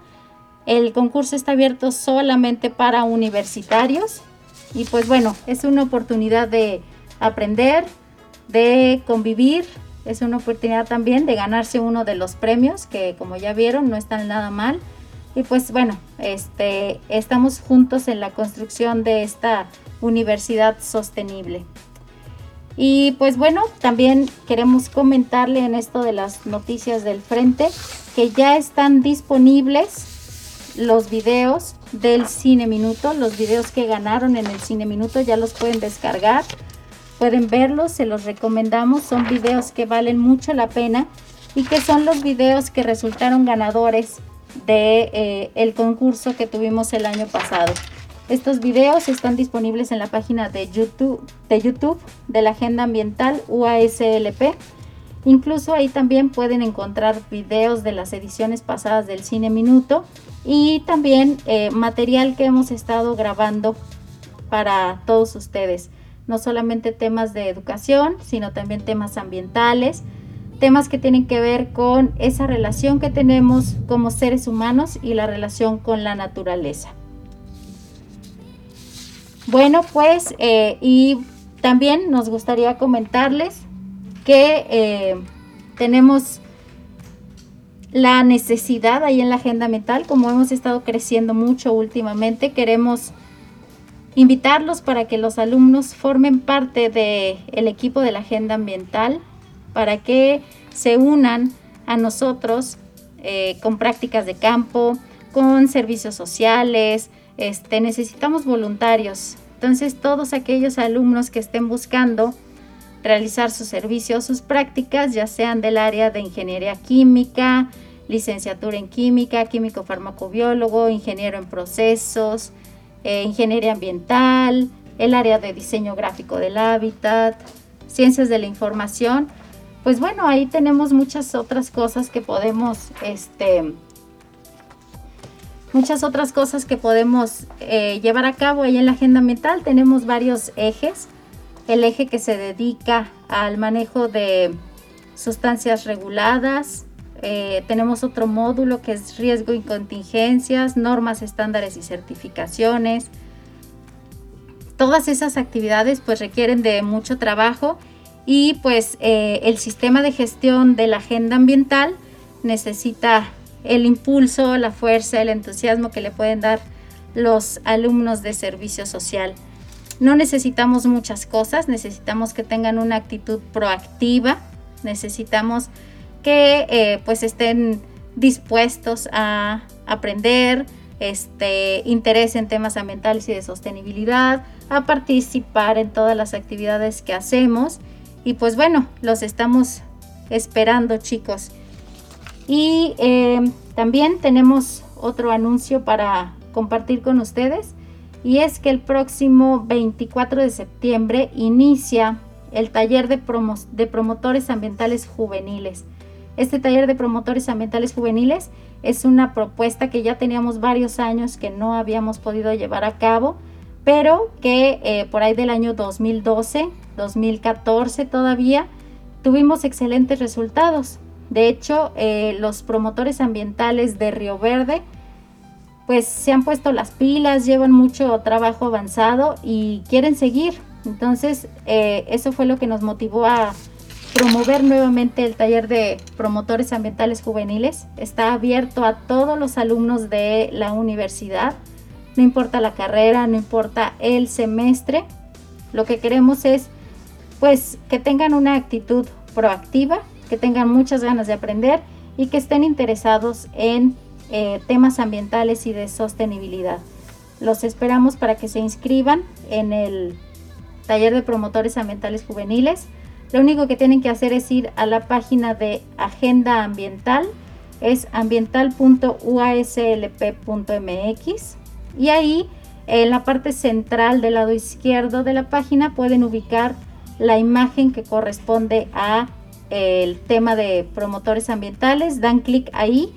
El concurso está abierto solamente para universitarios y pues bueno, es una oportunidad de aprender, de convivir, es una oportunidad también de ganarse uno de los premios que como ya vieron no están nada mal. Y pues bueno, este, estamos juntos en la construcción de esta universidad sostenible. Y pues bueno, también queremos comentarle en esto de las noticias del frente que ya están disponibles los videos del Cine Minuto, los videos que ganaron en el Cine Minuto ya los pueden descargar, pueden verlos, se los recomendamos, son videos que valen mucho la pena y que son los videos que resultaron ganadores de eh, el concurso que tuvimos el año pasado. Estos videos están disponibles en la página de YouTube de, YouTube de la Agenda Ambiental UASLP. Incluso ahí también pueden encontrar videos de las ediciones pasadas del Cine Minuto y también eh, material que hemos estado grabando para todos ustedes. No solamente temas de educación, sino también temas ambientales, temas que tienen que ver con esa relación que tenemos como seres humanos y la relación con la naturaleza. Bueno, pues, eh, y también nos gustaría comentarles que eh, tenemos la necesidad ahí en la agenda mental, como hemos estado creciendo mucho últimamente, queremos invitarlos para que los alumnos formen parte del equipo de la agenda ambiental, para que se unan a nosotros eh, con prácticas de campo, con servicios sociales, este, necesitamos voluntarios. Entonces todos aquellos alumnos que estén buscando realizar sus servicios, sus prácticas, ya sean del área de ingeniería química, licenciatura en química, químico farmacobiólogo, ingeniero en procesos, eh, ingeniería ambiental, el área de diseño gráfico del hábitat, ciencias de la información, pues bueno, ahí tenemos muchas otras cosas que podemos este, muchas otras cosas que podemos eh, llevar a cabo ahí en la agenda ambiental. Tenemos varios ejes. El eje que se dedica al manejo de sustancias reguladas. Eh, tenemos otro módulo que es riesgo y contingencias, normas, estándares y certificaciones. Todas esas actividades pues requieren de mucho trabajo y pues eh, el sistema de gestión de la agenda ambiental necesita el impulso, la fuerza, el entusiasmo que le pueden dar los alumnos de servicio social. No necesitamos muchas cosas, necesitamos que tengan una actitud proactiva, necesitamos que eh, pues estén dispuestos a aprender, este interés en temas ambientales y de sostenibilidad, a participar en todas las actividades que hacemos. Y pues bueno, los estamos esperando chicos. Y eh, también tenemos otro anuncio para compartir con ustedes y es que el próximo 24 de septiembre inicia el taller de, de promotores ambientales juveniles. Este taller de promotores ambientales juveniles es una propuesta que ya teníamos varios años que no habíamos podido llevar a cabo, pero que eh, por ahí del año 2012, 2014 todavía, tuvimos excelentes resultados. De hecho, eh, los promotores ambientales de Río Verde, pues se han puesto las pilas, llevan mucho trabajo avanzado y quieren seguir. Entonces, eh, eso fue lo que nos motivó a promover nuevamente el taller de promotores ambientales juveniles. Está abierto a todos los alumnos de la universidad, no importa la carrera, no importa el semestre. Lo que queremos es pues que tengan una actitud proactiva, que tengan muchas ganas de aprender y que estén interesados en eh, temas ambientales y de sostenibilidad. Los esperamos para que se inscriban en el taller de promotores ambientales juveniles. Lo único que tienen que hacer es ir a la página de Agenda Ambiental, es ambiental.uaslp.mx y ahí en la parte central del lado izquierdo de la página pueden ubicar la imagen que corresponde a el tema de promotores ambientales, dan clic ahí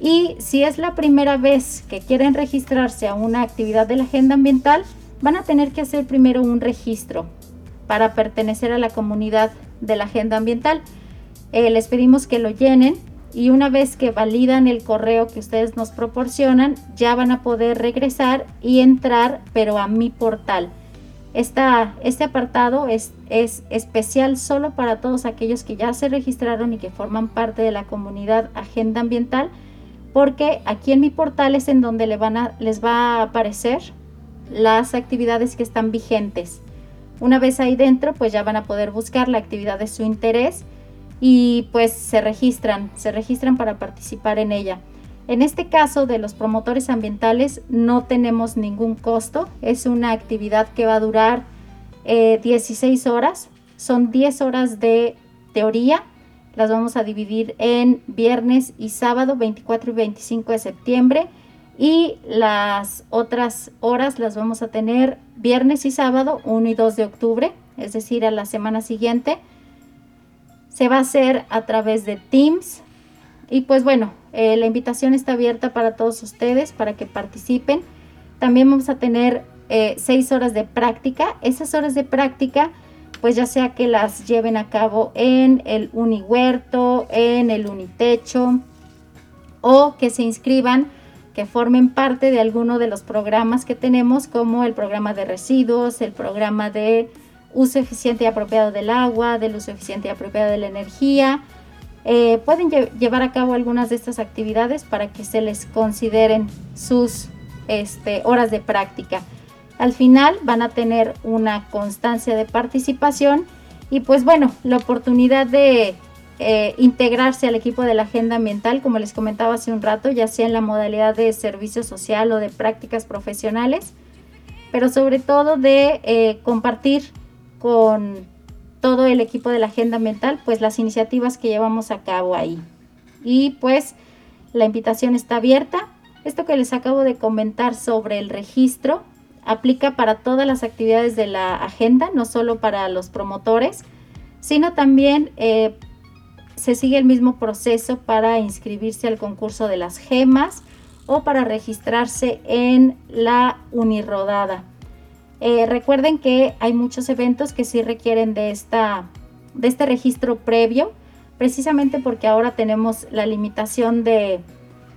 y si es la primera vez que quieren registrarse a una actividad de la agenda ambiental, van a tener que hacer primero un registro para pertenecer a la comunidad de la agenda ambiental. Eh, les pedimos que lo llenen y una vez que validan el correo que ustedes nos proporcionan, ya van a poder regresar y entrar, pero a mi portal. este apartado es, es especial solo para todos aquellos que ya se registraron y que forman parte de la comunidad Agenda Ambiental, porque aquí en mi portal es en donde les va a aparecer las actividades que están vigentes. Una vez ahí dentro, pues ya van a poder buscar la actividad de su interés y pues se registran, se registran para participar en ella. En este caso de los promotores ambientales no tenemos ningún costo, es una actividad que va a durar 16 eh, horas, son 10 horas de teoría, las vamos a dividir en viernes y sábado 24 y 25 de septiembre y las otras horas las vamos a tener viernes y sábado 1 y 2 de octubre, es decir, a la semana siguiente se va a hacer a través de Teams. Y pues bueno, eh, la invitación está abierta para todos ustedes para que participen. También vamos a tener eh, seis horas de práctica. Esas horas de práctica, pues ya sea que las lleven a cabo en el Unihuerto, en el Unitecho o que se inscriban, que formen parte de alguno de los programas que tenemos, como el programa de residuos, el programa de uso eficiente y apropiado del agua, del uso eficiente y apropiado de la energía. Eh, pueden llevar a cabo algunas de estas actividades para que se les consideren sus este, horas de práctica. Al final van a tener una constancia de participación y pues bueno, la oportunidad de eh, integrarse al equipo de la agenda ambiental, como les comentaba hace un rato, ya sea en la modalidad de servicio social o de prácticas profesionales, pero sobre todo de eh, compartir con todo el equipo de la agenda ambiental, pues las iniciativas que llevamos a cabo ahí. Y pues la invitación está abierta. Esto que les acabo de comentar sobre el registro aplica para todas las actividades de la agenda, no solo para los promotores, sino también eh, se sigue el mismo proceso para inscribirse al concurso de las gemas o para registrarse en la unirodada. Eh, recuerden que hay muchos eventos que sí requieren de, esta, de este registro previo, precisamente porque ahora tenemos la limitación de,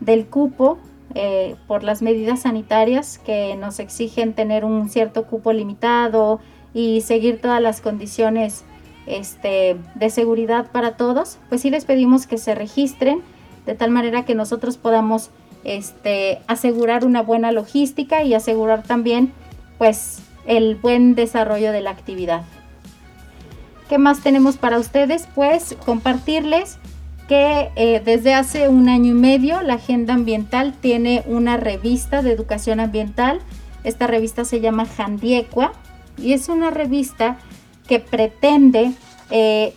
del cupo eh, por las medidas sanitarias que nos exigen tener un cierto cupo limitado y seguir todas las condiciones este, de seguridad para todos, pues sí les pedimos que se registren de tal manera que nosotros podamos este, asegurar una buena logística y asegurar también pues el buen desarrollo de la actividad. ¿Qué más tenemos para ustedes? Pues compartirles que eh, desde hace un año y medio la Agenda Ambiental tiene una revista de educación ambiental. Esta revista se llama Jandiecua y es una revista que pretende eh,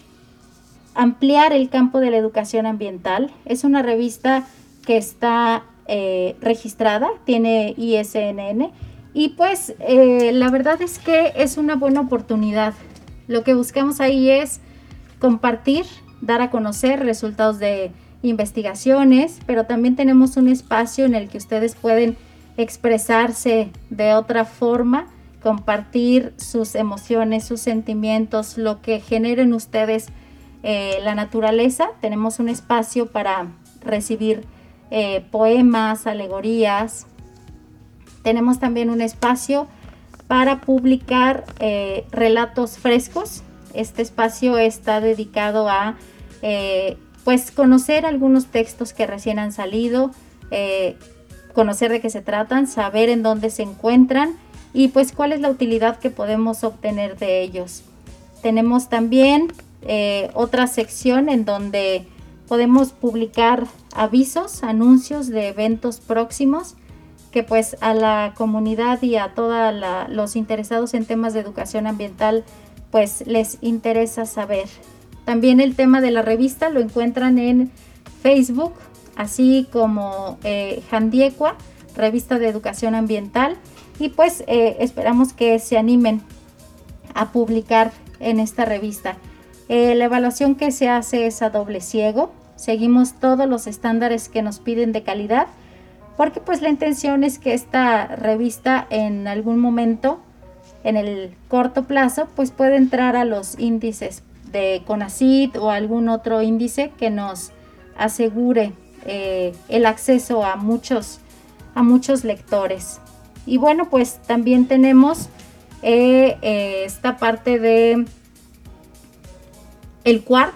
ampliar el campo de la educación ambiental. Es una revista que está eh, registrada, tiene ISNN y pues la verdad es que es una buena oportunidad. Lo que buscamos ahí es compartir dar a conocer resultados de investigaciones, pero también tenemos un espacio en el que ustedes pueden expresarse de otra forma, compartir sus emociones, sus sentimientos, lo que generen ustedes eh, la naturaleza. Tenemos un espacio para recibir eh, poemas, alegorías. Tenemos también un espacio para publicar eh, relatos frescos este espacio está dedicado a pues conocer algunos textos que recién han salido, conocer de qué se tratan, saber en dónde se encuentran y pues cuál es la utilidad que podemos obtener de ellos. Tenemos también eh, otra sección en donde podemos publicar avisos, anuncios de eventos próximos que pues a la comunidad y a todos los interesados en temas de educación ambiental pues les interesa saber. También el tema de la revista lo encuentran en Facebook, así como eh, Jandiecua, revista de educación ambiental. Y pues eh, esperamos que se animen a publicar en esta revista. Eh, la evaluación que se hace es a doble ciego. Seguimos todos los estándares que nos piden de calidad, porque pues la intención es que esta revista en algún momento en el corto plazo, pues puede entrar a los índices de CONACID o algún otro índice que nos asegure eh, el acceso a muchos, a muchos lectores. Y bueno, pues también tenemos eh, eh, esta parte de el CUART,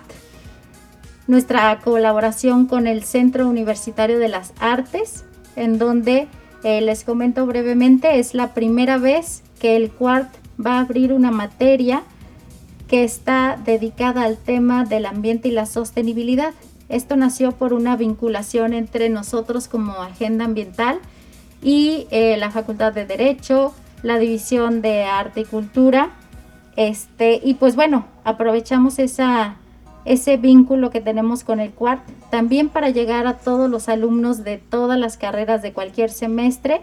nuestra colaboración con el Centro Universitario de las Artes, en donde les comento brevemente, es la primera vez que el CUART va a abrir una materia que está dedicada al tema del ambiente y la sostenibilidad. Esto nació por una vinculación entre nosotros como agenda ambiental y eh, la Facultad de Derecho, la División de Arte y Cultura. Este, y pues bueno, aprovechamos esa, ese vínculo que tenemos con el CUART también para llegar a todos los alumnos de todas las carreras de cualquier semestre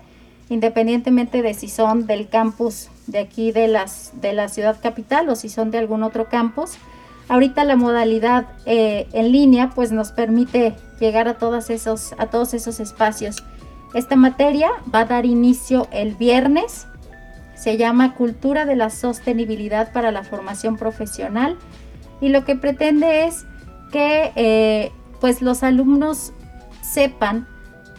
independientemente de si son del campus de aquí de, las, de la ciudad capital o si son de algún otro campus. Ahorita la modalidad eh, en línea pues nos permite llegar a, todos esos, a todos esos espacios. Esta materia va a dar inicio el viernes. Se llama Cultura de la Sostenibilidad para la Formación Profesional y lo que pretende es que eh, pues los alumnos sepan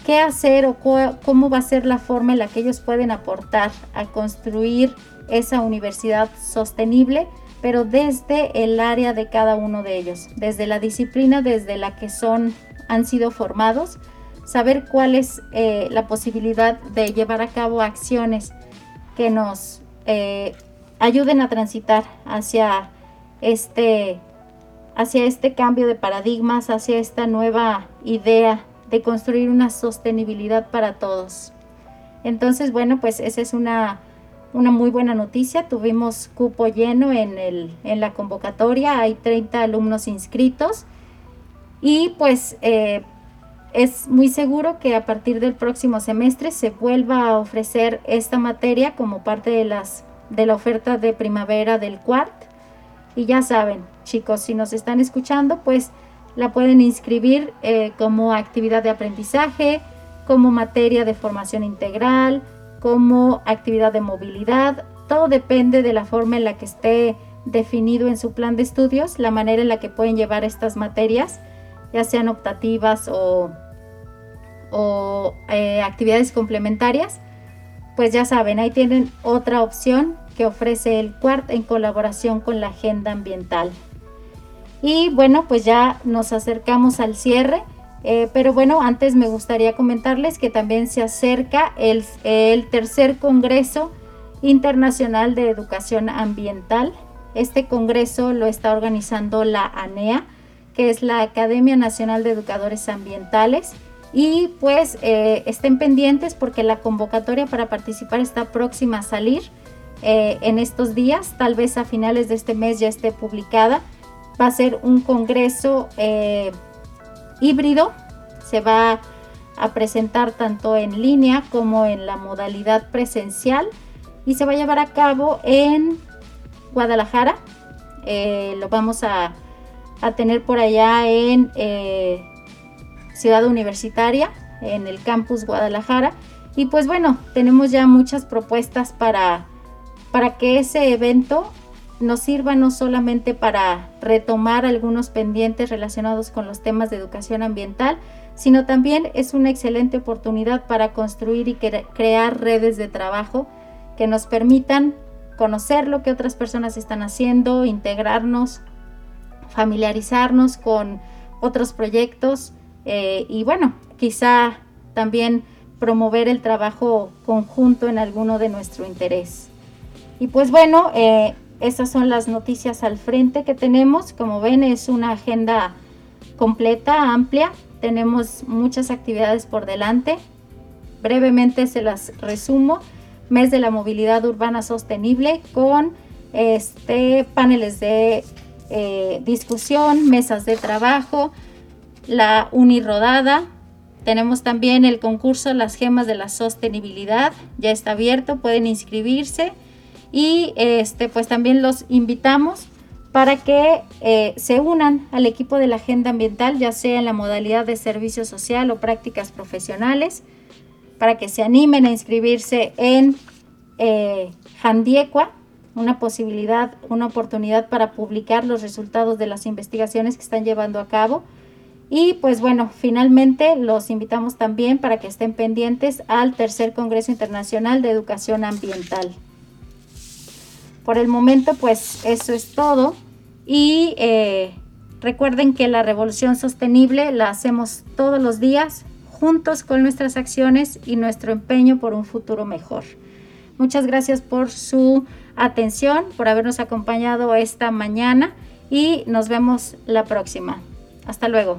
qué hacer o cómo va a ser la forma en la que ellos pueden aportar a construir esa universidad sostenible, pero desde el área de cada uno de ellos, desde la disciplina desde la que son, han sido formados, saber cuál es eh, la posibilidad de llevar a cabo acciones que nos eh, ayuden a transitar hacia este, hacia este cambio de paradigmas, hacia esta nueva idea de construir una sostenibilidad para todos. Entonces, bueno, pues esa es una, una muy buena noticia. Tuvimos cupo lleno en, el, en la convocatoria, hay 30 alumnos inscritos y pues eh, es muy seguro que a partir del próximo semestre se vuelva a ofrecer esta materia como parte de, las, de la oferta de primavera del CUART. Y ya saben, chicos, si nos están escuchando, pues la pueden inscribir eh, como actividad de aprendizaje, como materia de formación integral, como actividad de movilidad. Todo depende de la forma en la que esté definido en su plan de estudios, la manera en la que pueden llevar estas materias, ya sean optativas o, eh, actividades complementarias. Pues ya saben, ahí tienen otra opción que ofrece el CUART en colaboración con la Agenda Ambiental. Y bueno, pues ya nos acercamos al cierre. Eh, pero bueno, antes me gustaría comentarles que también se acerca el, tercer Congreso Internacional de Educación Ambiental. Este congreso lo está organizando la ANEA, que es la Academia Nacional de Educadores Ambientales. Y pues eh, estén pendientes porque la convocatoria para participar está próxima a salir eh, en estos días, tal vez a finales de este mes ya esté publicada. Va a ser un congreso eh, híbrido, se va a presentar tanto en línea como en la modalidad presencial y se va a llevar a cabo en Guadalajara. Lo vamos a, a, tener por allá en Ciudad Universitaria, en el campus Guadalajara. Y pues bueno, tenemos ya muchas propuestas para para que ese evento nos sirva no solamente para retomar algunos pendientes relacionados con los temas de educación ambiental, sino también es una excelente oportunidad para construir y crear redes de trabajo que nos permitan conocer lo que otras personas están haciendo, integrarnos, familiarizarnos con otros proyectos eh, y bueno, quizá también promover el trabajo conjunto en alguno de nuestro interés. Y pues bueno, eh, esas son las noticias al frente que tenemos. Como ven, es una agenda completa, amplia. Tenemos muchas actividades por delante. Brevemente se las resumo. Mes de la movilidad urbana sostenible con este, paneles de eh, discusión, mesas de trabajo, la unirodada. Tenemos también el concurso Las Gemas de la Sostenibilidad. Ya está abierto, pueden inscribirse y este, pues también los invitamos para que eh, se unan al equipo de la agenda ambiental, ya sea en la modalidad de servicio social o prácticas profesionales, para que se animen a inscribirse en eh, una posibilidad, una oportunidad para publicar los resultados de las investigaciones que están llevando a cabo. Y pues bueno, finalmente los invitamos también para que estén pendientes al tercer Congreso Internacional de Educación Ambiental. Por el momento, pues eso es todo. Y eh, recuerden que la revolución sostenible la hacemos todos los días, juntos con nuestras acciones y nuestro empeño por un futuro mejor. Muchas gracias por su atención, por habernos acompañado esta mañana y nos vemos la próxima. Hasta luego.